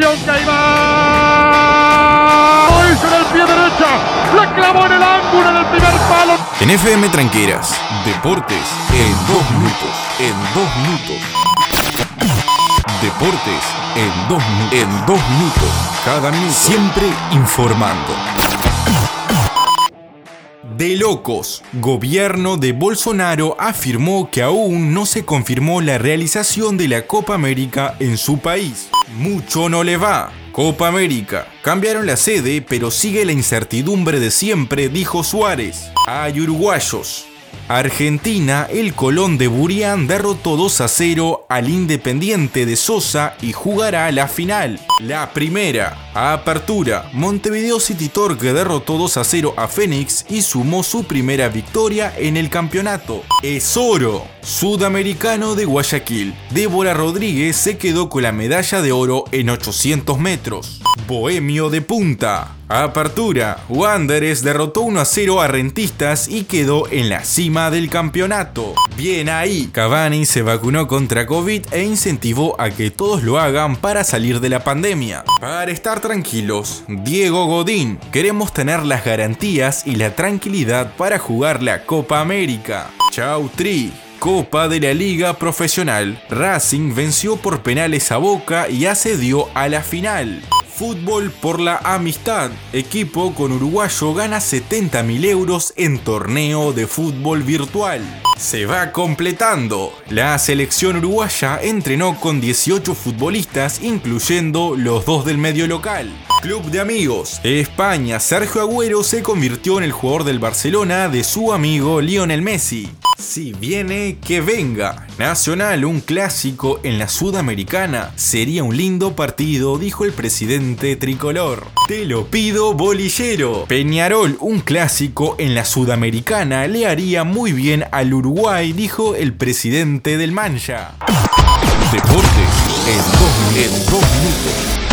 Va. Lo hizo en el pie derecha. La clavó en el ángulo en el primer palo. En FM Tranqueras, deportes en dos minutos. En dos minutos. Deportes en dos, en dos minutos. Cada minuto. Siempre informando. De locos. Gobierno de Bolsonaro afirmó que aún no se confirmó la realización de la Copa América en su país. Mucho no le va. Copa América. Cambiaron la sede, pero sigue la incertidumbre de siempre, dijo Suárez. Hay uruguayos. Argentina, el Colón de Burián derrotó 2 a 0 al Independiente de Sosa y jugará la final. La primera, apertura, Montevideo City Torque derrotó 2 a 0 a Fénix y sumó su primera victoria en el campeonato. Es oro, sudamericano de Guayaquil. Débora Rodríguez se quedó con la medalla de oro en 800 metros. Bohemio de Punta. Apertura. Wanderers derrotó 1 a 0 a Rentistas y quedó en la cima del campeonato. Bien ahí. Cavani se vacunó contra COVID e incentivó a que todos lo hagan para salir de la pandemia. Para estar tranquilos, Diego Godín, queremos tener las garantías y la tranquilidad para jugar la Copa América. Chau Tri. Copa de la Liga Profesional. Racing venció por penales a Boca y accedió a la final. Fútbol por la amistad. Equipo con uruguayo gana 70 mil euros en torneo de fútbol virtual. Se va completando. La selección uruguaya entrenó con 18 futbolistas, incluyendo los dos del medio local. Club de amigos. España. Sergio Agüero se convirtió en el jugador del Barcelona de su amigo Lionel Messi. Si viene, que venga. Nacional, un clásico en la Sudamericana. Sería un lindo partido, dijo el presidente tricolor. Te lo pido, bolillero. Peñarol, un clásico en la Sudamericana, le haría muy bien al Uruguay, dijo el presidente del Mancha. Deportes en dos, en dos minutos.